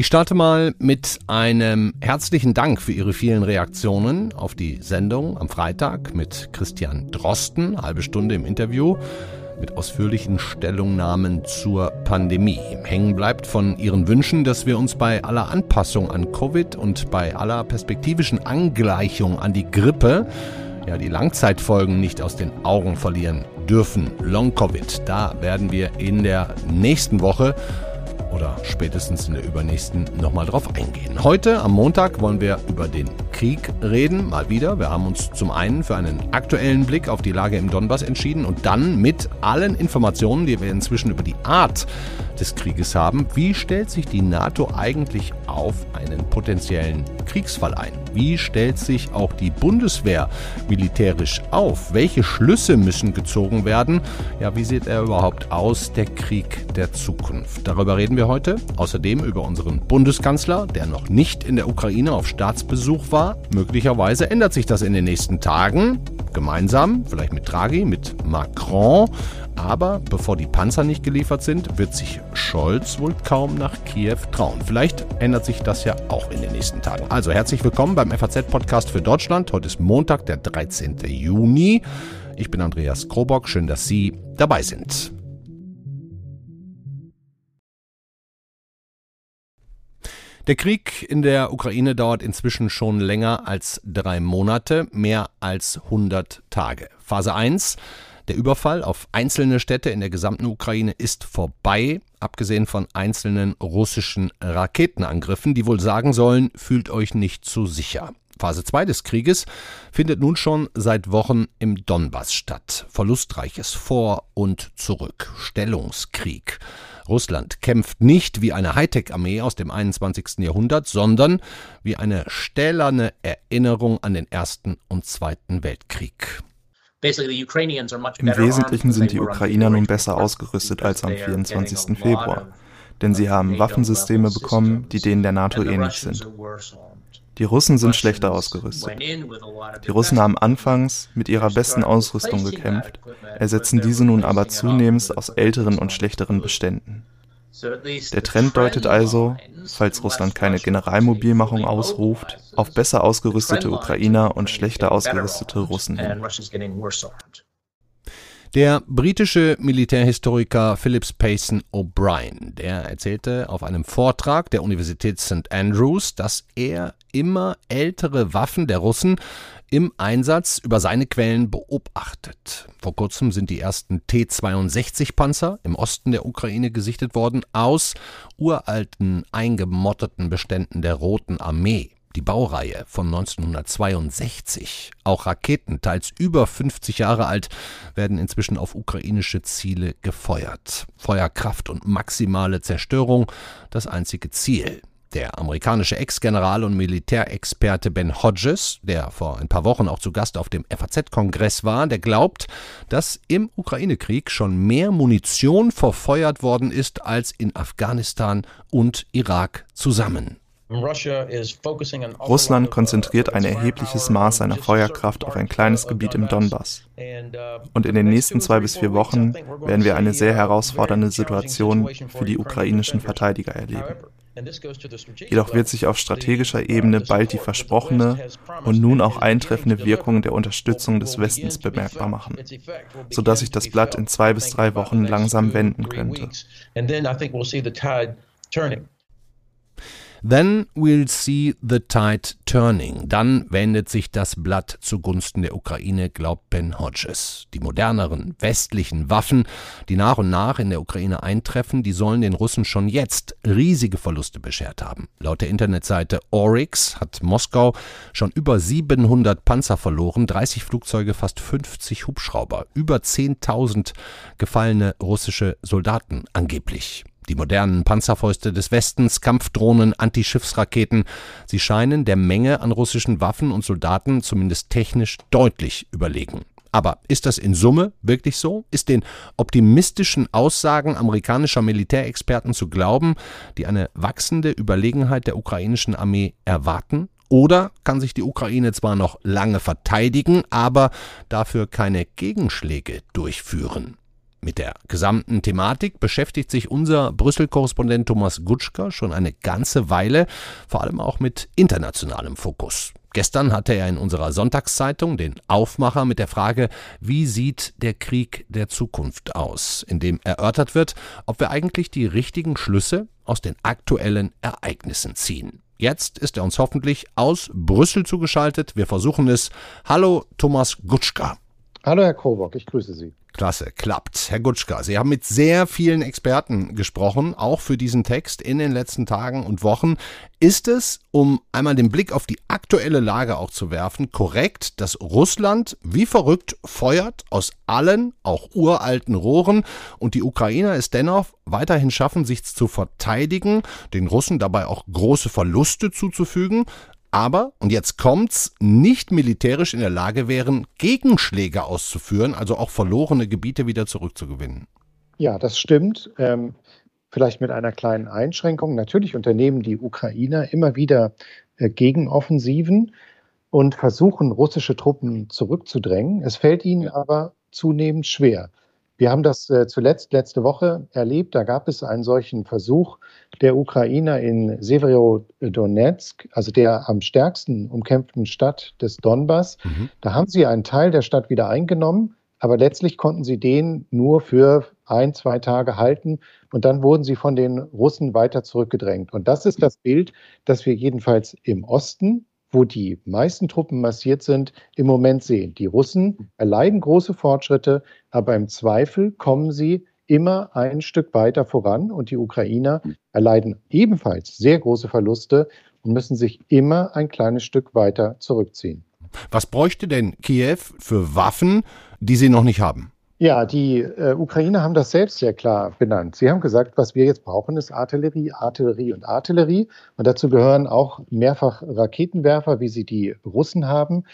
Ich starte mal mit einem herzlichen Dank für Ihre vielen Reaktionen auf die Sendung am Freitag mit Christian Drosten, halbe Stunde im Interview mit ausführlichen Stellungnahmen zur Pandemie. Hängen bleibt von Ihren Wünschen, dass wir uns bei aller Anpassung an Covid und bei aller perspektivischen Angleichung an die Grippe ja die Langzeitfolgen nicht aus den Augen verlieren dürfen. Long Covid, da werden wir in der nächsten Woche oder spätestens in der übernächsten nochmal drauf eingehen. Heute am Montag wollen wir über den Krieg reden, mal wieder. Wir haben uns zum einen für einen aktuellen Blick auf die Lage im Donbass entschieden und dann mit allen Informationen, die wir inzwischen über die Art des Krieges haben, wie stellt sich die NATO eigentlich auf einen potenziellen Kriegsfall ein? Wie stellt sich auch die Bundeswehr militärisch auf? Welche Schlüsse müssen gezogen werden? Ja, wie sieht er überhaupt aus, der Krieg der Zukunft? Darüber reden wir heute. Außerdem über unseren Bundeskanzler, der noch nicht in der Ukraine auf Staatsbesuch war. Möglicherweise ändert sich das in den nächsten Tagen. Gemeinsam, vielleicht mit Draghi, mit Macron. Aber bevor die Panzer nicht geliefert sind, wird sich Scholz wohl kaum nach Kiew trauen. Vielleicht ändert sich das ja auch in den nächsten Tagen. Also herzlich willkommen beim FAZ-Podcast für Deutschland. Heute ist Montag, der 13. Juni. Ich bin Andreas Krobock. Schön, dass Sie dabei sind. Der Krieg in der Ukraine dauert inzwischen schon länger als drei Monate, mehr als 100 Tage. Phase 1 der Überfall auf einzelne Städte in der gesamten Ukraine ist vorbei, abgesehen von einzelnen russischen Raketenangriffen, die wohl sagen sollen, fühlt euch nicht zu sicher. Phase 2 des Krieges findet nun schon seit Wochen im Donbass statt. Verlustreiches Vor und Zurück, Stellungskrieg. Russland kämpft nicht wie eine Hightech-Armee aus dem 21. Jahrhundert, sondern wie eine stählerne Erinnerung an den Ersten und Zweiten Weltkrieg. Im Wesentlichen sind die Ukrainer nun besser ausgerüstet als am 24. Februar, denn sie haben Waffensysteme bekommen, die denen der NATO ähnlich sind. Die Russen sind schlechter ausgerüstet. Die Russen haben anfangs mit ihrer besten Ausrüstung gekämpft, ersetzen diese nun aber zunehmend aus älteren und schlechteren Beständen. Der Trend deutet also, falls Russland keine Generalmobilmachung ausruft, auf besser ausgerüstete Ukrainer und schlechter ausgerüstete Russen hin. Der britische Militärhistoriker Phillips Payson O'Brien, der erzählte auf einem Vortrag der Universität St. Andrews, dass er immer ältere Waffen der Russen im Einsatz über seine Quellen beobachtet. Vor kurzem sind die ersten T-62-Panzer im Osten der Ukraine gesichtet worden aus uralten, eingemotterten Beständen der Roten Armee. Die Baureihe von 1962. Auch Raketen, teils über 50 Jahre alt, werden inzwischen auf ukrainische Ziele gefeuert. Feuerkraft und maximale Zerstörung das einzige Ziel. Der amerikanische Ex-General und Militärexperte Ben Hodges, der vor ein paar Wochen auch zu Gast auf dem FAZ-Kongress war, der glaubt, dass im Ukraine-Krieg schon mehr Munition verfeuert worden ist als in Afghanistan und Irak zusammen. Russland konzentriert ein erhebliches Maß seiner Feuerkraft auf ein kleines Gebiet im Donbass. Und in den nächsten zwei bis vier Wochen werden wir eine sehr herausfordernde Situation für die ukrainischen Verteidiger erleben. Jedoch wird sich auf strategischer Ebene bald die versprochene und nun auch eintreffende Wirkung der Unterstützung des Westens bemerkbar machen, sodass sich das Blatt in zwei bis drei Wochen langsam wenden könnte. Then we'll see the tide turning. Dann wendet sich das Blatt zugunsten der Ukraine, glaubt Ben Hodges. Die moderneren westlichen Waffen, die nach und nach in der Ukraine eintreffen, die sollen den Russen schon jetzt riesige Verluste beschert haben. Laut der Internetseite Oryx hat Moskau schon über 700 Panzer verloren, 30 Flugzeuge, fast 50 Hubschrauber, über 10.000 gefallene russische Soldaten angeblich. Die modernen Panzerfäuste des Westens, Kampfdrohnen, Antischiffsraketen, sie scheinen der Menge an russischen Waffen und Soldaten zumindest technisch deutlich überlegen. Aber ist das in Summe wirklich so? Ist den optimistischen Aussagen amerikanischer Militärexperten zu glauben, die eine wachsende Überlegenheit der ukrainischen Armee erwarten? Oder kann sich die Ukraine zwar noch lange verteidigen, aber dafür keine Gegenschläge durchführen? Mit der gesamten Thematik beschäftigt sich unser Brüssel-Korrespondent Thomas Gutschka schon eine ganze Weile, vor allem auch mit internationalem Fokus. Gestern hatte er in unserer Sonntagszeitung den Aufmacher mit der Frage, wie sieht der Krieg der Zukunft aus, in dem erörtert wird, ob wir eigentlich die richtigen Schlüsse aus den aktuellen Ereignissen ziehen. Jetzt ist er uns hoffentlich aus Brüssel zugeschaltet. Wir versuchen es. Hallo Thomas Gutschka. Hallo Herr Krobock, ich grüße Sie. Klasse, klappt. Herr Gutschka, Sie haben mit sehr vielen Experten gesprochen, auch für diesen Text in den letzten Tagen und Wochen. Ist es, um einmal den Blick auf die aktuelle Lage auch zu werfen, korrekt, dass Russland wie verrückt feuert aus allen, auch uralten Rohren und die Ukrainer es dennoch weiterhin schaffen, sich zu verteidigen, den Russen dabei auch große Verluste zuzufügen? Aber, und jetzt kommt's, nicht militärisch in der Lage wären, Gegenschläge auszuführen, also auch verlorene Gebiete wieder zurückzugewinnen. Ja, das stimmt. Ähm, vielleicht mit einer kleinen Einschränkung. Natürlich unternehmen die Ukrainer immer wieder äh, Gegenoffensiven und versuchen, russische Truppen zurückzudrängen. Es fällt ihnen aber zunehmend schwer. Wir haben das äh, zuletzt letzte Woche erlebt. Da gab es einen solchen Versuch der Ukrainer in Severodonetsk, also der am stärksten umkämpften Stadt des Donbass. Mhm. Da haben sie einen Teil der Stadt wieder eingenommen, aber letztlich konnten sie den nur für ein, zwei Tage halten und dann wurden sie von den Russen weiter zurückgedrängt. Und das ist das Bild, das wir jedenfalls im Osten wo die meisten Truppen massiert sind, im Moment sehen. Die Russen erleiden große Fortschritte, aber im Zweifel kommen sie immer ein Stück weiter voran und die Ukrainer erleiden ebenfalls sehr große Verluste und müssen sich immer ein kleines Stück weiter zurückziehen. Was bräuchte denn Kiew für Waffen, die sie noch nicht haben? Ja, die äh, Ukrainer haben das selbst sehr klar benannt. Sie haben gesagt, was wir jetzt brauchen, ist Artillerie, Artillerie und Artillerie. Und dazu gehören auch mehrfach Raketenwerfer, wie sie die Russen haben.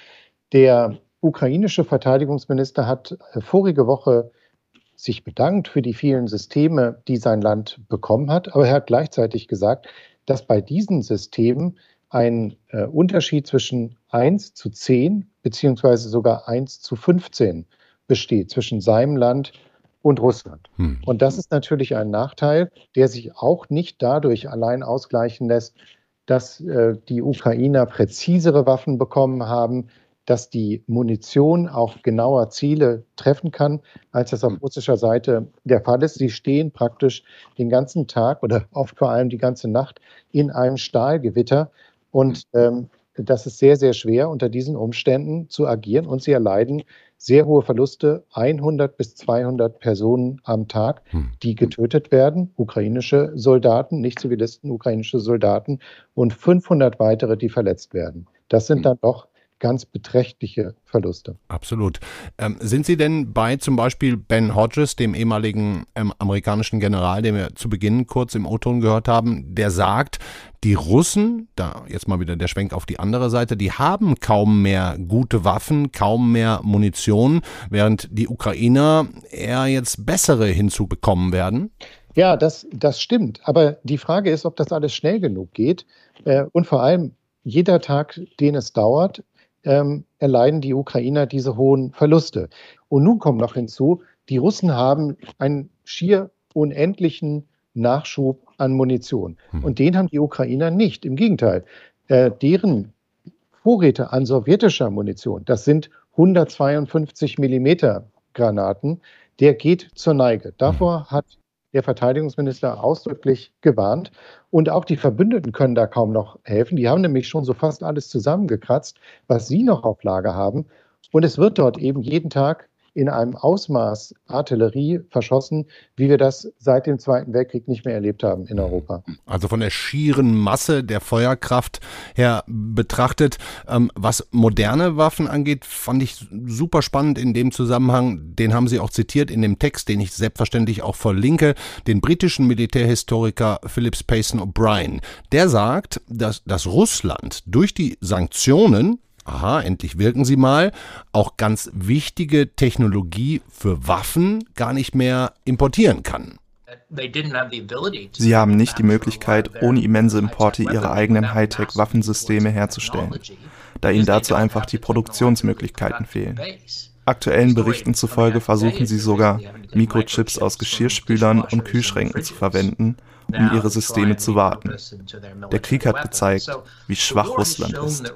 Der ukrainische Verteidigungsminister hat äh, vorige Woche sich bedankt für die vielen Systeme, die sein Land bekommen hat. Aber er hat gleichzeitig gesagt, dass bei diesen Systemen ein äh, Unterschied zwischen 1 zu 10 beziehungsweise sogar 1 zu 15 besteht zwischen seinem Land und Russland. Hm. Und das ist natürlich ein Nachteil, der sich auch nicht dadurch allein ausgleichen lässt, dass äh, die Ukrainer präzisere Waffen bekommen haben, dass die Munition auch genauer Ziele treffen kann, als das auf hm. russischer Seite der Fall ist. Sie stehen praktisch den ganzen Tag oder oft vor allem die ganze Nacht in einem Stahlgewitter. Und hm. ähm, das ist sehr, sehr schwer unter diesen Umständen zu agieren und sie erleiden sehr hohe Verluste, 100 bis 200 Personen am Tag, hm. die getötet werden, ukrainische Soldaten, nicht Zivilisten, ukrainische Soldaten und 500 weitere, die verletzt werden. Das sind hm. dann doch ganz beträchtliche Verluste. Absolut. Ähm, sind Sie denn bei zum Beispiel Ben Hodges, dem ehemaligen ähm, amerikanischen General, den wir zu Beginn kurz im O-Ton gehört haben, der sagt, die Russen, da jetzt mal wieder der Schwenk auf die andere Seite, die haben kaum mehr gute Waffen, kaum mehr Munition, während die Ukrainer eher jetzt bessere hinzubekommen werden? Ja, das, das stimmt. Aber die Frage ist, ob das alles schnell genug geht. Äh, und vor allem, jeder Tag, den es dauert, ähm, erleiden die Ukrainer diese hohen Verluste. Und nun kommt noch hinzu, die Russen haben einen schier unendlichen Nachschub an Munition. Hm. Und den haben die Ukrainer nicht. Im Gegenteil, äh, deren Vorräte an sowjetischer Munition, das sind 152 Millimeter Granaten, der geht zur Neige. Davor hm. hat der Verteidigungsminister ausdrücklich gewarnt. Und auch die Verbündeten können da kaum noch helfen. Die haben nämlich schon so fast alles zusammengekratzt, was sie noch auf Lager haben. Und es wird dort eben jeden Tag in einem Ausmaß Artillerie verschossen, wie wir das seit dem Zweiten Weltkrieg nicht mehr erlebt haben in Europa. Also von der schieren Masse der Feuerkraft her betrachtet. Ähm, was moderne Waffen angeht, fand ich super spannend in dem Zusammenhang. Den haben Sie auch zitiert in dem Text, den ich selbstverständlich auch verlinke, den britischen Militärhistoriker Phillips Payson O'Brien. Der sagt, dass, dass Russland durch die Sanktionen aha, endlich wirken sie mal, auch ganz wichtige Technologie für Waffen gar nicht mehr importieren kann. Sie haben nicht die Möglichkeit, ohne immense Importe ihre eigenen Hightech-Waffensysteme herzustellen, da ihnen dazu einfach die Produktionsmöglichkeiten fehlen. Aktuellen Berichten zufolge versuchen sie sogar, Mikrochips aus Geschirrspülern und Kühlschränken zu verwenden, um ihre Systeme zu warten. Der Krieg hat gezeigt, wie schwach Russland ist.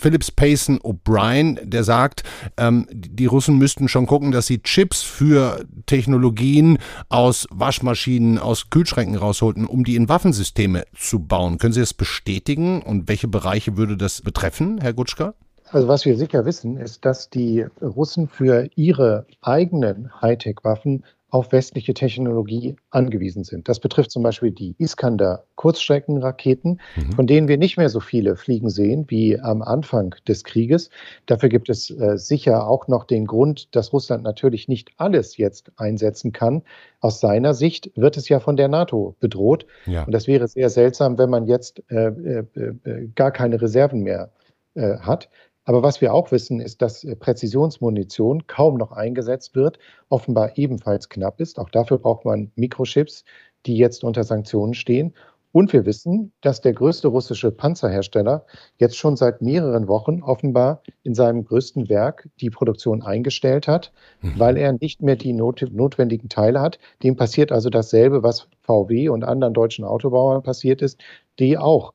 Philips Payson O'Brien, der sagt, ähm, die Russen müssten schon gucken, dass sie Chips für Technologien aus Waschmaschinen, aus Kühlschränken rausholten, um die in Waffensysteme zu bauen. Können Sie das bestätigen und welche Bereiche würde das betreffen, Herr Gutschka? Also was wir sicher wissen, ist, dass die Russen für ihre eigenen Hightech-Waffen auf westliche Technologie angewiesen sind. Das betrifft zum Beispiel die Iskander-Kurzstreckenraketen, mhm. von denen wir nicht mehr so viele fliegen sehen wie am Anfang des Krieges. Dafür gibt es äh, sicher auch noch den Grund, dass Russland natürlich nicht alles jetzt einsetzen kann. Aus seiner Sicht wird es ja von der NATO bedroht. Ja. Und das wäre sehr seltsam, wenn man jetzt äh, äh, äh gar keine Reserven mehr äh, hat. Aber was wir auch wissen, ist, dass äh, Präzisionsmunition kaum noch eingesetzt wird, offenbar ebenfalls knapp ist. Auch dafür braucht man Mikrochips, die jetzt unter Sanktionen stehen. Und wir wissen, dass der größte russische Panzerhersteller jetzt schon seit mehreren Wochen offenbar in seinem größten Werk die Produktion eingestellt hat, mhm. weil er nicht mehr die not notwendigen Teile hat. Dem passiert also dasselbe, was VW und anderen deutschen Autobauern passiert ist, die auch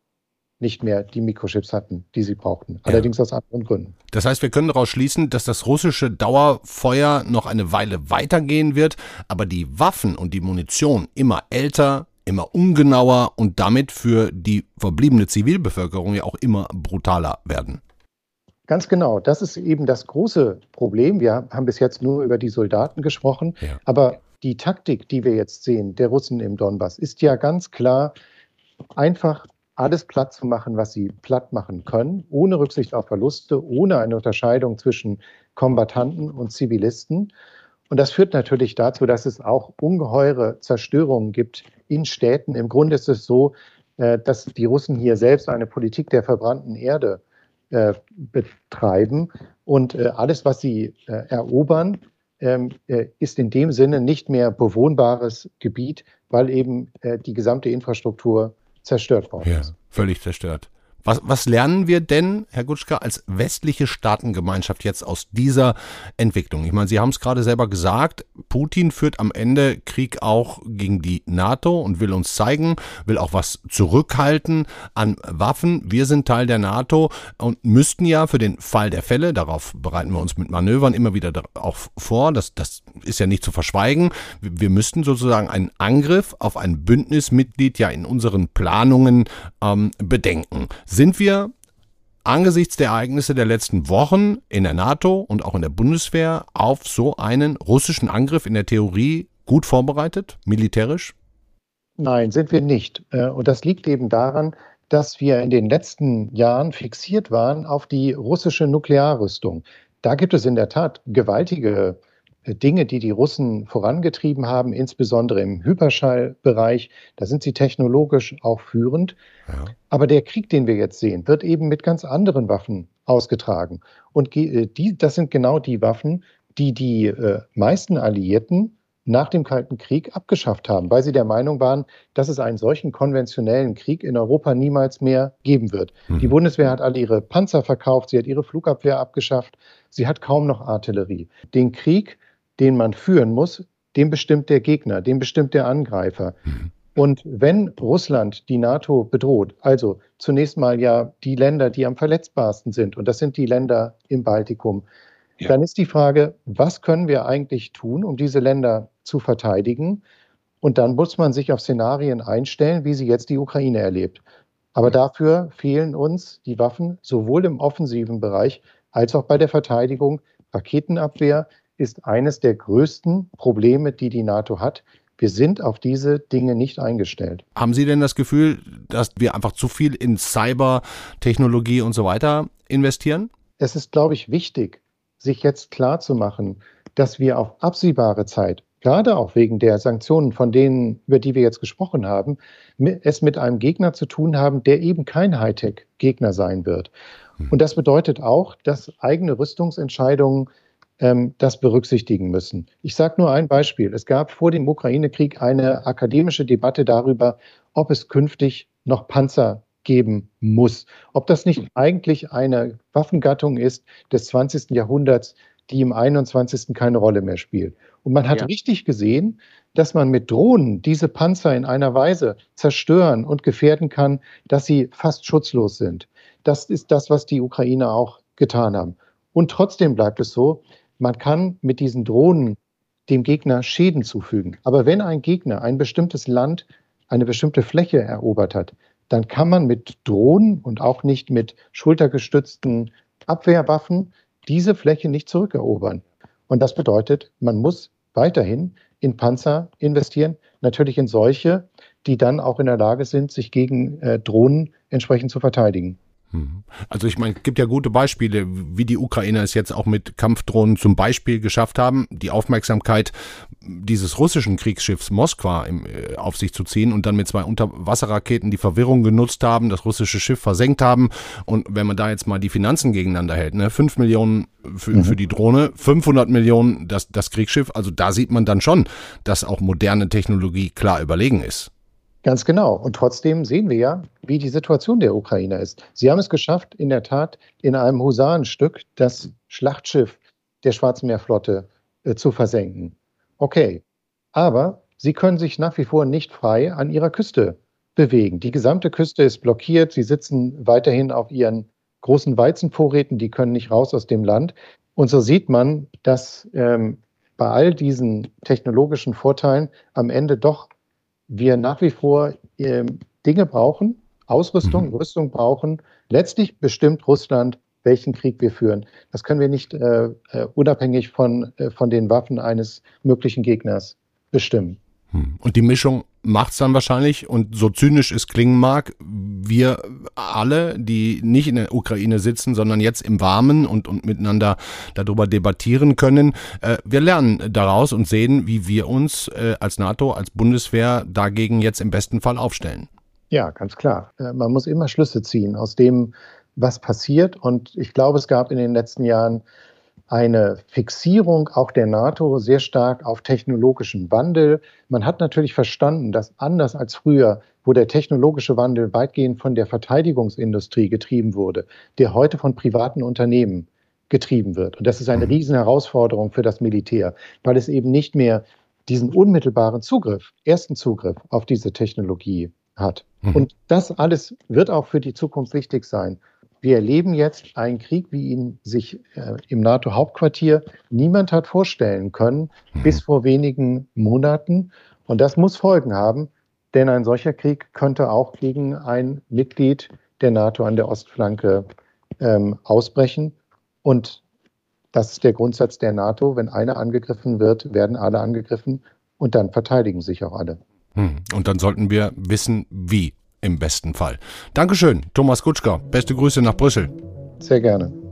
nicht mehr die Mikrochips hatten, die sie brauchten. Allerdings ja. aus anderen Gründen. Das heißt, wir können daraus schließen, dass das russische Dauerfeuer noch eine Weile weitergehen wird, aber die Waffen und die Munition immer älter, immer ungenauer und damit für die verbliebene Zivilbevölkerung ja auch immer brutaler werden. Ganz genau. Das ist eben das große Problem. Wir haben bis jetzt nur über die Soldaten gesprochen, ja. aber die Taktik, die wir jetzt sehen, der Russen im Donbass, ist ja ganz klar einfach alles platt zu machen, was sie platt machen können, ohne Rücksicht auf Verluste, ohne eine Unterscheidung zwischen Kombattanten und Zivilisten. Und das führt natürlich dazu, dass es auch ungeheure Zerstörungen gibt in Städten. Im Grunde ist es so, äh, dass die Russen hier selbst eine Politik der verbrannten Erde äh, betreiben. Und äh, alles, was sie erobern, ähm, ist in dem Sinne nicht mehr bewohnbares Gebiet, weil eben die gesamte Infrastruktur zerstört worden ja, ist. Völlig zerstört. Was, was lernen wir denn, Herr Gutschka, als westliche Staatengemeinschaft jetzt aus dieser Entwicklung? Ich meine, Sie haben es gerade selber gesagt, Putin führt am Ende Krieg auch gegen die NATO und will uns zeigen, will auch was zurückhalten an Waffen. Wir sind Teil der NATO und müssten ja für den Fall der Fälle, darauf bereiten wir uns mit Manövern immer wieder auch vor, das, das ist ja nicht zu verschweigen, wir müssten sozusagen einen Angriff auf ein Bündnismitglied ja in unseren Planungen ähm, bedenken. Sind wir angesichts der Ereignisse der letzten Wochen in der NATO und auch in der Bundeswehr auf so einen russischen Angriff in der Theorie gut vorbereitet, militärisch? Nein, sind wir nicht. Äh, und das liegt eben daran, dass wir in den letzten Jahren fixiert waren auf die russische Nuklearrüstung. Da gibt es in der Tat gewaltige Dinge, die die Russen vorangetrieben haben, insbesondere im Hyperschallbereich. Da sind sie technologisch auch führend. Ja. Aber der Krieg, den wir jetzt sehen, wird eben mit ganz anderen Waffen ausgetragen. Und äh, die, das sind genau die Waffen, die die äh, meisten Alliierten nach dem Kalten Krieg abgeschafft haben, weil sie der Meinung waren, dass es einen solchen konventionellen Krieg in Europa niemals mehr geben wird. Mhm. Die Bundeswehr hat alle ihre Panzer verkauft, sie hat ihre Flugabwehr abgeschafft, sie hat kaum noch Artillerie. Den Krieg den man führen muss, den bestimmt der Gegner, den bestimmt der Angreifer. Mhm. Und wenn Russland die NATO bedroht, also zunächst mal ja die Länder, die am verletzbarsten sind, und das sind die Länder im Baltikum, ja. dann ist die Frage, was können wir eigentlich tun, um diese Länder zu verteidigen? Und dann muss man sich auf Szenarien einstellen, wie sie jetzt die Ukraine erlebt. Aber dafür fehlen uns die Waffen sowohl im offensiven Bereich als auch bei der Verteidigung, Raketenabwehr, ist eines der größten Probleme, die die NATO hat. Wir sind auf diese Dinge nicht eingestellt. Haben Sie denn das Gefühl, dass wir einfach zu viel in Cybertechnologie und so weiter investieren? Es ist, glaube ich, wichtig, sich jetzt klarzumachen, dass wir auf absehbare Zeit, gerade auch wegen der Sanktionen, von denen, über die wir jetzt gesprochen haben, es mit einem Gegner zu tun haben, der eben kein Hightech-Gegner sein wird. Hm. Und das bedeutet auch, dass eigene Rüstungsentscheidungen ähm, das berücksichtigen müssen. Ich sage nur ein Beispiel. Es gab vor dem Ukraine-Krieg eine akademische Debatte darüber, ob es künftig noch Panzer geben muss. Ob das nicht eigentlich eine Waffengattung ist des 20. Jahrhunderts, die im 21. keine Rolle mehr spielt. Und man hat ja. richtig gesehen, dass man mit Drohnen diese Panzer in einer Weise zerstören und gefährden kann, dass sie fast schutzlos sind. Das ist das, was die Ukrainer auch getan haben. Und trotzdem bleibt es so, man kann mit diesen Drohnen dem Gegner Schäden zufügen. Aber wenn ein Gegner ein bestimmtes Land, eine bestimmte Fläche erobert hat, dann kann man mit Drohnen und auch nicht mit schultergestützten Abwehrwaffen diese Fläche nicht zurückerobern. Und das bedeutet, man muss weiterhin in Panzer investieren, natürlich in solche, die dann auch in der Lage sind, sich gegen äh, Drohnen entsprechend zu verteidigen. Mhm. Also ich meine, es gibt ja gute Beispiele, wie die Ukrainer es jetzt auch mit Kampfdrohnen zum Beispiel geschafft haben, die Aufmerksamkeit dieses russischen Kriegsschiffs Moskwa im, äh, auf sich zu ziehen und dann mit zwei Unterwasserraketen die Verwirrung genutzt haben, das russische Schiff versenkt haben. Und wenn man da jetzt mal die Finanzen gegeneinander hält, ne, 5 Millionen für, mhm. für die Drohne, 500 Millionen das, das Kriegsschiff, also da sieht man dann schon, dass auch moderne Technologie klar überlegen ist. Ganz genau. Und trotzdem sehen wir ja, wie die Situation der Ukrainer ist. Sie haben es geschafft, in der Tat in einem Husarenstück das Schlachtschiff der Schwarzmeerflotte äh, zu versenken. Okay, aber sie können sich nach wie vor nicht frei an ihrer Küste bewegen. Die gesamte Küste ist blockiert. Sie sitzen weiterhin auf ihren großen Weizenvorräten. Die können nicht raus aus dem Land. Und so sieht man, dass ähm, bei all diesen technologischen Vorteilen am Ende doch wir nach wie vor äh, Dinge brauchen, Ausrüstung, mhm. Rüstung brauchen. Letztlich bestimmt Russland, welchen Krieg wir führen. Das können wir nicht äh, äh unabhängig von, äh, von den Waffen eines möglichen Gegners bestimmen. Hm. Und die Mischung macht es dann wahrscheinlich, und so zynisch es klingen mag, wir alle, die nicht in der Ukraine sitzen, sondern jetzt im Warmen und, und miteinander darüber debattieren können, äh, wir lernen daraus und sehen, wie wir uns äh, als NATO, als Bundeswehr dagegen jetzt im besten Fall aufstellen. Ja, ganz klar. Äh, man muss immer Schlüsse ziehen aus dem, was passiert. Und ich glaube, es gab in den letzten Jahren eine Fixierung auch der NATO sehr stark auf technologischen Wandel. Man hat natürlich verstanden, dass anders als früher, wo der technologische Wandel weitgehend von der Verteidigungsindustrie getrieben wurde, der heute von privaten Unternehmen getrieben wird. Und das ist eine mhm. Riesenherausforderung für das Militär, weil es eben nicht mehr diesen unmittelbaren Zugriff, ersten Zugriff auf diese Technologie hat. Mhm. Und das alles wird auch für die Zukunft wichtig sein. Wir erleben jetzt einen Krieg, wie ihn sich äh, im NATO-Hauptquartier niemand hat vorstellen können, mhm. bis vor wenigen Monaten. Und das muss Folgen haben, denn ein solcher Krieg könnte auch gegen ein Mitglied der NATO an der Ostflanke ähm, ausbrechen. Und das ist der Grundsatz der NATO. Wenn einer angegriffen wird, werden alle angegriffen und dann verteidigen sich auch alle. Hm. Und dann sollten wir wissen, wie im besten Fall. Dankeschön, Thomas Kutschka. Beste Grüße nach Brüssel. Sehr gerne.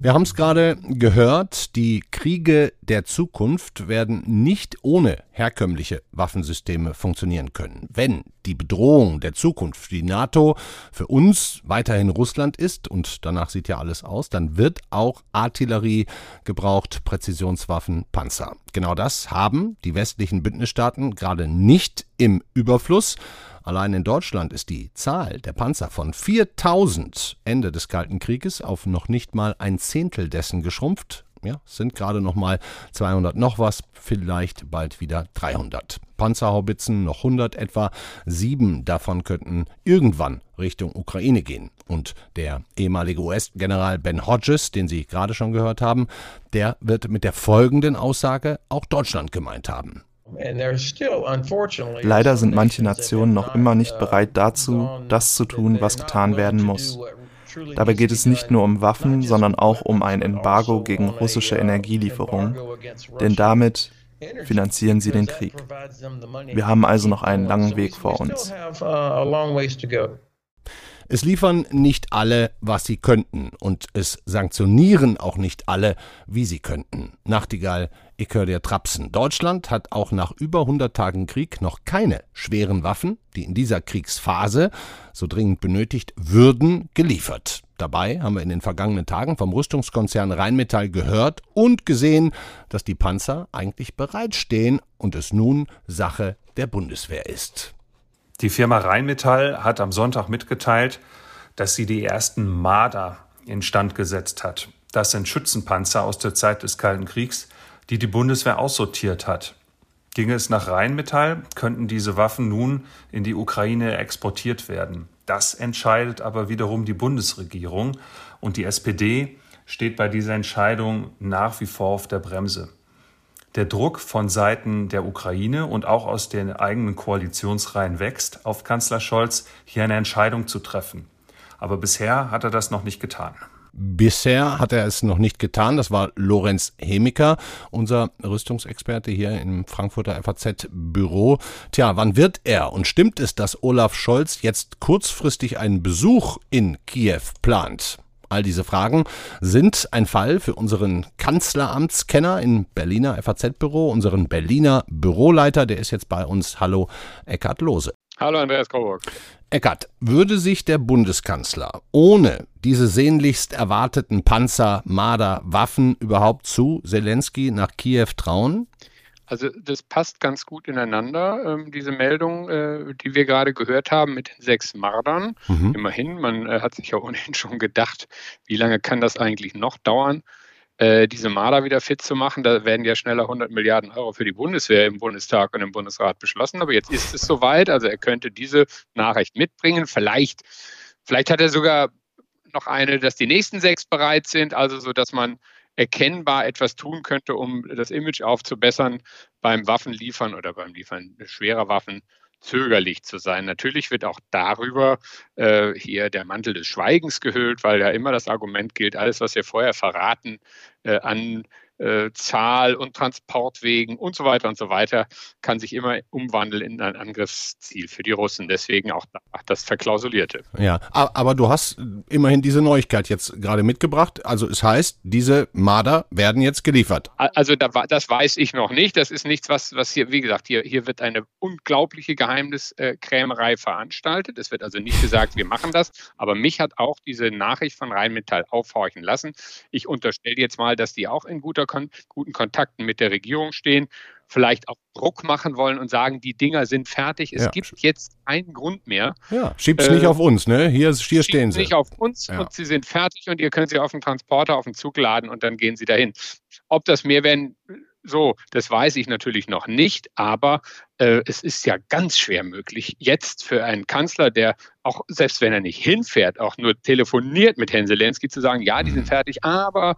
Wir haben es gerade gehört, die Kriege der Zukunft werden nicht ohne herkömmliche Waffensysteme funktionieren können. Wenn die Bedrohung der Zukunft die NATO für uns weiterhin Russland ist, und danach sieht ja alles aus, dann wird auch Artillerie gebraucht, Präzisionswaffen, Panzer. Genau das haben die westlichen Bündnisstaaten gerade nicht im Überfluss. Allein in Deutschland ist die Zahl der Panzer von 4000 Ende des Kalten Krieges auf noch nicht mal ein Zehntel dessen geschrumpft. Ja, sind gerade noch mal 200 noch was, vielleicht bald wieder 300. Panzerhaubitzen noch 100 etwa. Sieben davon könnten irgendwann Richtung Ukraine gehen. Und der ehemalige US-General Ben Hodges, den Sie gerade schon gehört haben, der wird mit der folgenden Aussage auch Deutschland gemeint haben. Leider sind manche Nationen noch immer nicht bereit dazu, das zu tun, was getan werden muss. Dabei geht es nicht nur um Waffen, sondern auch um ein Embargo gegen russische Energielieferungen, denn damit finanzieren sie den Krieg. Wir haben also noch einen langen Weg vor uns. Es liefern nicht alle, was sie könnten, und es sanktionieren auch nicht alle, wie sie könnten. Nachtigall, ich höre dir trapsen. Deutschland hat auch nach über 100 Tagen Krieg noch keine schweren Waffen, die in dieser Kriegsphase so dringend benötigt würden, geliefert. Dabei haben wir in den vergangenen Tagen vom Rüstungskonzern Rheinmetall gehört und gesehen, dass die Panzer eigentlich bereitstehen und es nun Sache der Bundeswehr ist. Die Firma Rheinmetall hat am Sonntag mitgeteilt, dass sie die ersten Marder instand gesetzt hat. Das sind Schützenpanzer aus der Zeit des Kalten Kriegs, die die Bundeswehr aussortiert hat. Ginge es nach Rheinmetall, könnten diese Waffen nun in die Ukraine exportiert werden. Das entscheidet aber wiederum die Bundesregierung und die SPD steht bei dieser Entscheidung nach wie vor auf der Bremse. Der Druck von Seiten der Ukraine und auch aus den eigenen Koalitionsreihen wächst, auf Kanzler Scholz hier eine Entscheidung zu treffen. Aber bisher hat er das noch nicht getan. Bisher hat er es noch nicht getan. Das war Lorenz Hemiker, unser Rüstungsexperte hier im Frankfurter FAZ-Büro. Tja, wann wird er? Und stimmt es, dass Olaf Scholz jetzt kurzfristig einen Besuch in Kiew plant? All diese Fragen sind ein Fall für unseren Kanzleramtskenner im Berliner FAZ-Büro, unseren Berliner Büroleiter, der ist jetzt bei uns. Hallo, Eckhard Lose. Hallo, Andreas Koburg. Eckert, würde sich der Bundeskanzler ohne diese sehnlichst erwarteten Panzer, Marder, Waffen überhaupt zu Zelensky nach Kiew trauen? Also das passt ganz gut ineinander, ähm, diese Meldung, äh, die wir gerade gehört haben mit den sechs Mardern. Mhm. Immerhin, man äh, hat sich ja ohnehin schon gedacht, wie lange kann das eigentlich noch dauern? Äh, diese Marder wieder fit zu machen. Da werden ja schneller 100 Milliarden Euro für die Bundeswehr im Bundestag und im Bundesrat beschlossen. Aber jetzt ist es soweit. Also er könnte diese Nachricht mitbringen. Vielleicht, vielleicht hat er sogar noch eine, dass die nächsten sechs bereit sind. Also so, dass man erkennbar etwas tun könnte, um das Image aufzubessern beim Waffenliefern oder beim Liefern schwerer Waffen zögerlich zu sein. Natürlich wird auch darüber äh, hier der Mantel des Schweigens gehüllt, weil ja immer das Argument gilt, alles, was wir vorher verraten äh, an äh, Zahl und Transportwegen und so weiter und so weiter, kann sich immer umwandeln in ein Angriffsziel für die Russen. Deswegen auch das Verklausulierte. Ja, aber du hast immerhin diese Neuigkeit jetzt gerade mitgebracht. Also es heißt, diese Marder werden jetzt geliefert. Also das weiß ich noch nicht. Das ist nichts, was, was hier, wie gesagt, hier, hier wird eine unglaubliche Geheimniskrämerei veranstaltet. Es wird also nicht gesagt, wir machen das. Aber mich hat auch diese Nachricht von Rheinmetall aufhorchen lassen. Ich unterstelle jetzt mal, dass die auch in guter kon guten Kontakten mit der Regierung stehen, vielleicht auch Druck machen wollen und sagen, die Dinger sind fertig. Es ja. gibt jetzt keinen Grund mehr. Ja, schieb's äh, nicht auf uns, ne? Hier, hier stehen sie. nicht auf uns ja. und sie sind fertig und ihr könnt sie auf den Transporter, auf den Zug laden und dann gehen sie dahin. Ob das mehr werden, so, das weiß ich natürlich noch nicht, aber äh, es ist ja ganz schwer möglich, jetzt für einen Kanzler, der auch, selbst wenn er nicht hinfährt, auch nur telefoniert mit Herrn Zelensky zu sagen, ja, die sind mhm. fertig, aber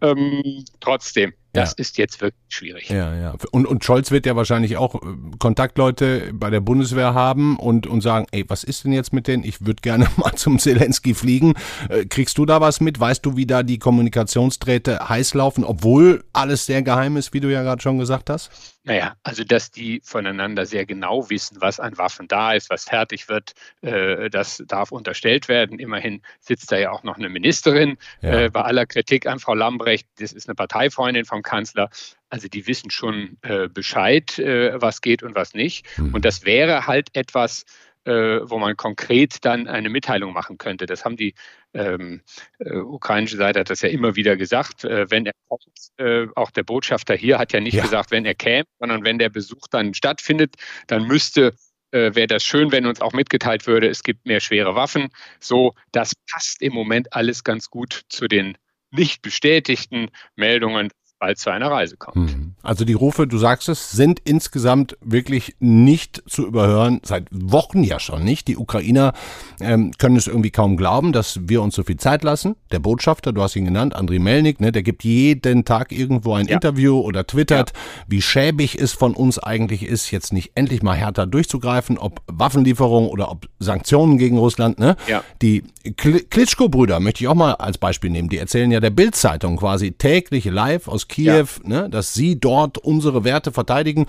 ähm, trotzdem, das ja. ist jetzt wirklich schwierig. Ja, ja. Und, und Scholz wird ja wahrscheinlich auch äh, Kontaktleute bei der Bundeswehr haben und, und sagen, ey, was ist denn jetzt mit denen? Ich würde gerne mal zum Zelensky fliegen. Äh, kriegst du da was mit? Weißt du, wie da die Kommunikationsdrähte heiß laufen, obwohl alles sehr geheim ist, wie du ja gerade schon gesagt hast? Naja, also dass die voneinander sehr genau wissen, was an Waffen da ist, was fertig wird, äh, das darf unterstellt werden. Immerhin sitzt da ja auch noch eine Ministerin ja. äh, bei aller Kritik an Frau Lambrecht. Das ist eine Parteifreundin vom Kanzler. Also die wissen schon äh, Bescheid, äh, was geht und was nicht. Mhm. Und das wäre halt etwas, wo man konkret dann eine Mitteilung machen könnte. Das haben die ähm, äh, ukrainische Seite hat das ja immer wieder gesagt. Äh, wenn er kommt, äh, auch der Botschafter hier hat ja nicht ja. gesagt, wenn er käme, sondern wenn der Besuch dann stattfindet, dann müsste äh, wäre das schön, wenn uns auch mitgeteilt würde, es gibt mehr schwere Waffen. So, das passt im Moment alles ganz gut zu den nicht bestätigten Meldungen, bald zu einer Reise kommt. Hm. Also die Rufe, du sagst es, sind insgesamt wirklich nicht zu überhören, seit Wochen ja schon nicht. Die Ukrainer ähm, können es irgendwie kaum glauben, dass wir uns so viel Zeit lassen. Der Botschafter, du hast ihn genannt, Andriy Melnik, ne, der gibt jeden Tag irgendwo ein ja. Interview oder twittert, ja. wie schäbig es von uns eigentlich ist, jetzt nicht endlich mal härter durchzugreifen, ob Waffenlieferung oder ob Sanktionen gegen Russland. Ne? Ja. Die Klitschko-Brüder möchte ich auch mal als Beispiel nehmen. Die erzählen ja der Bild-Zeitung quasi täglich live aus Kiew, ja. ne, dass sie dort unsere Werte verteidigen.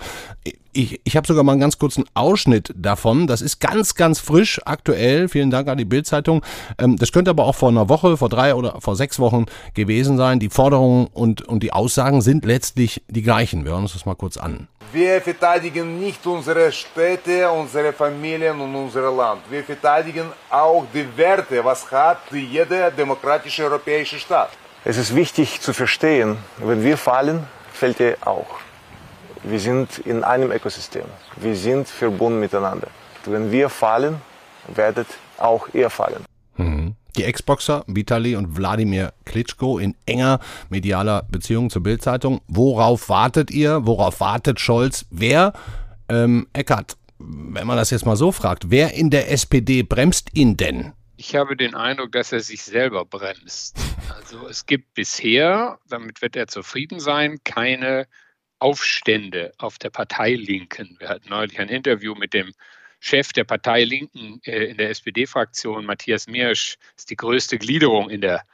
Ich, ich habe sogar mal einen ganz kurzen Ausschnitt davon. Das ist ganz, ganz frisch, aktuell. Vielen Dank an die Bild-Zeitung. Ähm, das könnte aber auch vor einer Woche, vor drei oder vor sechs Wochen gewesen sein. Die Forderungen und, und die Aussagen sind letztlich die gleichen. Wir hören uns das mal kurz an. Wir verteidigen nicht unsere Städte, unsere Familien und unser Land. Wir verteidigen auch die Werte, was hat jede demokratische europäische Staat. Es ist wichtig zu verstehen, wenn wir fallen, fällt er auch. Wir sind in einem Ökosystem. Wir sind verbunden miteinander. Wenn wir fallen, werdet auch ihr fallen. Mhm. Die Ex-Boxer Vitali und Wladimir Klitschko in enger medialer Beziehung zur Bildzeitung. Worauf wartet ihr? Worauf wartet Scholz? Wer, ähm, Eckert, wenn man das jetzt mal so fragt, wer in der SPD bremst ihn denn? Ich habe den Eindruck, dass er sich selber bremst. Also es gibt bisher, damit wird er zufrieden sein, keine Aufstände auf der Partei Linken. Wir hatten neulich ein Interview mit dem Chef der Partei Linken äh, in der SPD-Fraktion, Matthias Mirsch, ist die größte Gliederung in der,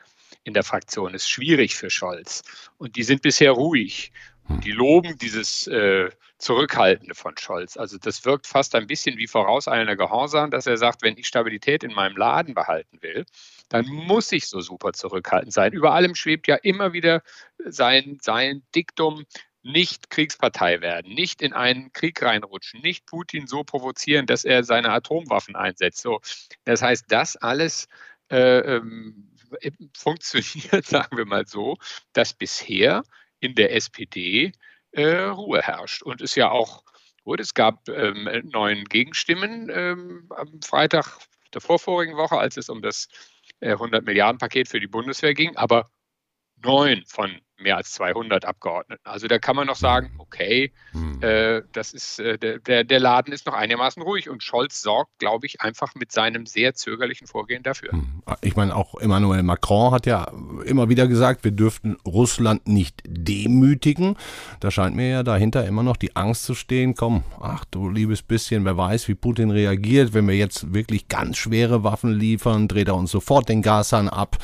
in der Fraktion. Ist schwierig für Scholz. Und die sind bisher ruhig. Und die loben dieses äh, Zurückhaltende von Scholz. Also das wirkt fast ein bisschen wie vorauseilender Gehorsam, dass er sagt, wenn ich Stabilität in meinem Laden behalten will, dann muss ich so super zurückhaltend sein. Über allem schwebt ja immer wieder sein, sein Diktum, nicht Kriegspartei werden, nicht in einen Krieg reinrutschen, nicht Putin so provozieren, dass er seine Atomwaffen einsetzt. So, das heißt, das alles äh, ähm, funktioniert, sagen wir mal so, dass bisher in der SPD äh, Ruhe herrscht. Und es ja auch Gut, es gab ähm, neun Gegenstimmen ähm, am Freitag der vorvorigen Woche, als es um das äh, 100 Milliarden Paket für die Bundeswehr ging, aber neun von mehr als 200 Abgeordneten. Also da kann man noch sagen, okay, hm. äh, das ist, äh, der, der Laden ist noch einigermaßen ruhig und Scholz sorgt, glaube ich, einfach mit seinem sehr zögerlichen Vorgehen dafür. Hm. Ich meine, auch Emmanuel Macron hat ja immer wieder gesagt, wir dürften Russland nicht demütigen. Da scheint mir ja dahinter immer noch die Angst zu stehen, komm, ach du liebes bisschen, wer weiß, wie Putin reagiert, wenn wir jetzt wirklich ganz schwere Waffen liefern, dreht er uns sofort den Gashahn ab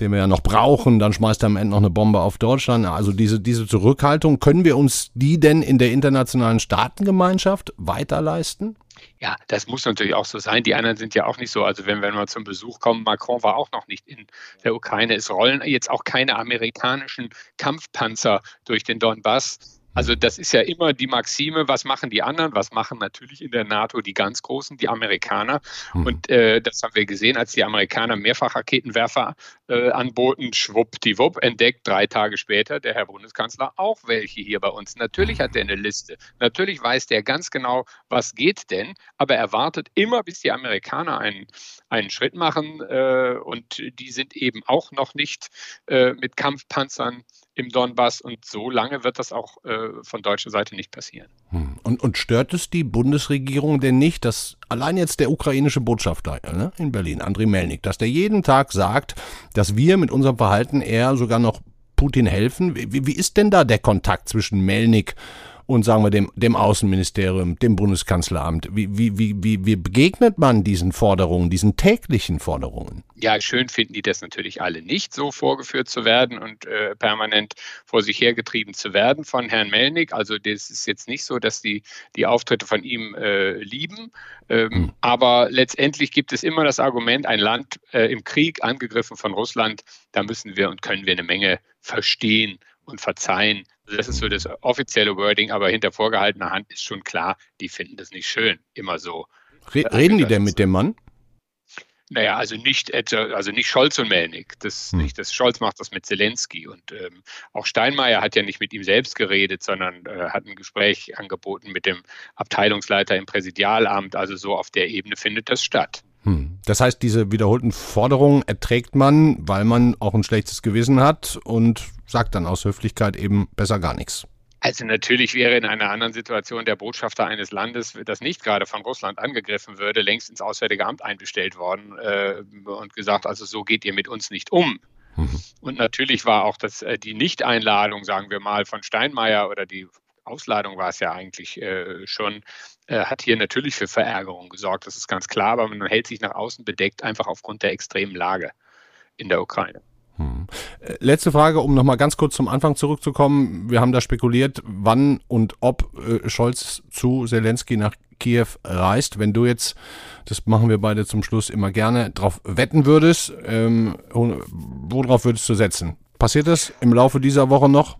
den wir ja noch brauchen, dann schmeißt er am Ende noch eine Bombe auf Deutschland. Also diese, diese Zurückhaltung, können wir uns die denn in der internationalen Staatengemeinschaft weiterleisten? Ja, das muss natürlich auch so sein. Die anderen sind ja auch nicht so. Also wenn wir mal zum Besuch kommen, Macron war auch noch nicht in der Ukraine. Es rollen jetzt auch keine amerikanischen Kampfpanzer durch den Donbass. Also das ist ja immer die Maxime, was machen die anderen, was machen natürlich in der NATO die ganz Großen, die Amerikaner. Mhm. Und äh, das haben wir gesehen, als die Amerikaner Mehrfachraketenwerfer äh, anboten, schwuppdiwupp, entdeckt drei Tage später der Herr Bundeskanzler auch welche hier bei uns. Natürlich hat er eine Liste, natürlich weiß der ganz genau, was geht denn, aber er wartet immer, bis die Amerikaner einen, einen Schritt machen äh, und die sind eben auch noch nicht äh, mit Kampfpanzern im Donbass und so lange wird das auch äh, von deutscher Seite nicht passieren. Hm. Und, und stört es die Bundesregierung denn nicht, dass allein jetzt der ukrainische Botschafter ne, in Berlin, Andriy Melnik, dass der jeden Tag sagt, dass wir mit unserem Verhalten eher sogar noch Putin helfen? Wie, wie ist denn da der Kontakt zwischen Melnik und sagen wir dem, dem Außenministerium, dem Bundeskanzleramt? Wie, wie, wie, wie, wie begegnet man diesen Forderungen, diesen täglichen Forderungen? Ja, schön finden die das natürlich alle nicht, so vorgeführt zu werden und äh, permanent vor sich hergetrieben zu werden von Herrn Melnik. Also das ist jetzt nicht so, dass die die Auftritte von ihm äh, lieben. Ähm, hm. Aber letztendlich gibt es immer das Argument, ein Land äh, im Krieg angegriffen von Russland, da müssen wir und können wir eine Menge verstehen und verzeihen. Also das ist so das offizielle Wording, aber hinter vorgehaltener Hand ist schon klar, die finden das nicht schön, immer so. Reden die denn mit dem Mann? Naja, also nicht, also nicht Scholz und Melnik. Das hm. nicht. Das Scholz macht das mit Zelensky. Und ähm, auch Steinmeier hat ja nicht mit ihm selbst geredet, sondern äh, hat ein Gespräch angeboten mit dem Abteilungsleiter im Präsidialamt. Also so auf der Ebene findet das statt. Hm. Das heißt, diese wiederholten Forderungen erträgt man, weil man auch ein schlechtes Gewissen hat und sagt dann aus Höflichkeit eben besser gar nichts. Also natürlich wäre in einer anderen Situation der Botschafter eines Landes, das nicht gerade von Russland angegriffen würde, längst ins Auswärtige Amt einbestellt worden äh, und gesagt, also so geht ihr mit uns nicht um. Mhm. Und natürlich war auch das, äh, die Nicht-Einladung, sagen wir mal, von Steinmeier oder die Ausladung war es ja eigentlich äh, schon, hat hier natürlich für Verärgerung gesorgt. Das ist ganz klar, aber man hält sich nach außen bedeckt, einfach aufgrund der extremen Lage in der Ukraine. Hm. Äh, letzte Frage, um nochmal ganz kurz zum Anfang zurückzukommen. Wir haben da spekuliert, wann und ob äh, Scholz zu Zelensky nach Kiew reist. Wenn du jetzt, das machen wir beide zum Schluss immer gerne, darauf wetten würdest, ähm, worauf würdest du setzen? Passiert das im Laufe dieser Woche noch?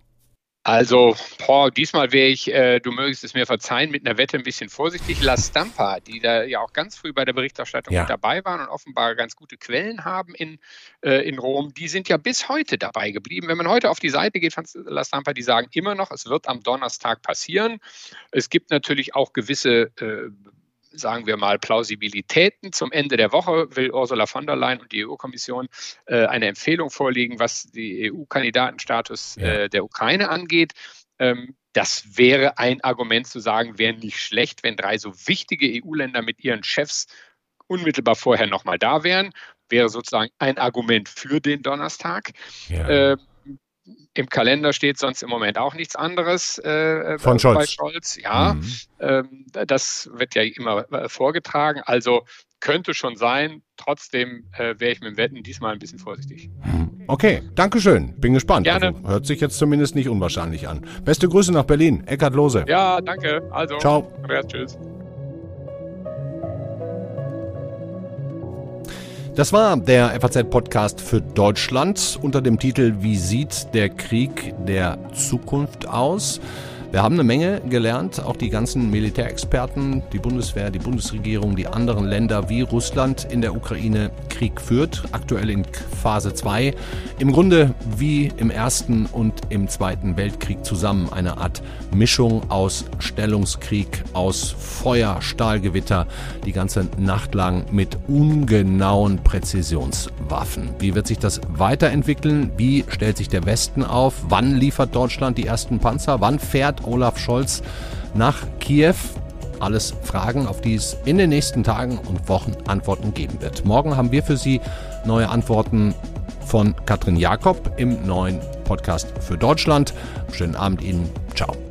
Also, boah, diesmal wäre ich, äh, du mögest es mir verzeihen, mit einer Wette ein bisschen vorsichtig. La Stampa, die da ja auch ganz früh bei der Berichterstattung ja. mit dabei waren und offenbar ganz gute Quellen haben in, äh, in Rom, die sind ja bis heute dabei geblieben. Wenn man heute auf die Seite geht von La Stampa, die sagen immer noch, es wird am Donnerstag passieren. Es gibt natürlich auch gewisse äh, sagen wir mal, Plausibilitäten. Zum Ende der Woche will Ursula von der Leyen und die EU-Kommission äh, eine Empfehlung vorlegen, was die EU-Kandidatenstatus äh, der Ukraine angeht. Ähm, das wäre ein Argument zu sagen, wäre nicht schlecht, wenn drei so wichtige EU-Länder mit ihren Chefs unmittelbar vorher nochmal da wären. Wäre sozusagen ein Argument für den Donnerstag. Ja. Äh, im Kalender steht sonst im Moment auch nichts anderes äh, Von Scholz. bei Scholz. Ja, mhm. ähm, das wird ja immer äh, vorgetragen. Also könnte schon sein. Trotzdem äh, wäre ich mit dem Wetten diesmal ein bisschen vorsichtig. Mhm. Okay, danke schön. Bin gespannt. Gerne. Also, hört sich jetzt zumindest nicht unwahrscheinlich an. Beste Grüße nach Berlin. Eckhard Lose. Ja, danke. Also, ciao. Andreas, tschüss. Das war der FAZ-Podcast für Deutschland unter dem Titel Wie sieht der Krieg der Zukunft aus? Wir haben eine Menge gelernt, auch die ganzen Militärexperten, die Bundeswehr, die Bundesregierung, die anderen Länder wie Russland in der Ukraine Krieg führt, aktuell in Phase 2. Im Grunde wie im Ersten und im Zweiten Weltkrieg zusammen eine Art Mischung aus Stellungskrieg, aus Feuer, Stahlgewitter, die ganze Nacht lang mit ungenauen Präzisionswaffen. Wie wird sich das weiterentwickeln? Wie stellt sich der Westen auf? Wann liefert Deutschland die ersten Panzer? Wann fährt fährt Olaf Scholz nach Kiew? Alles Fragen, auf die es in den nächsten Tagen und Wochen Antworten geben wird. Morgen haben wir für Sie neue Antworten von Katrin Jakob im neuen Podcast für Deutschland. Schönen Abend Ihnen. Ciao.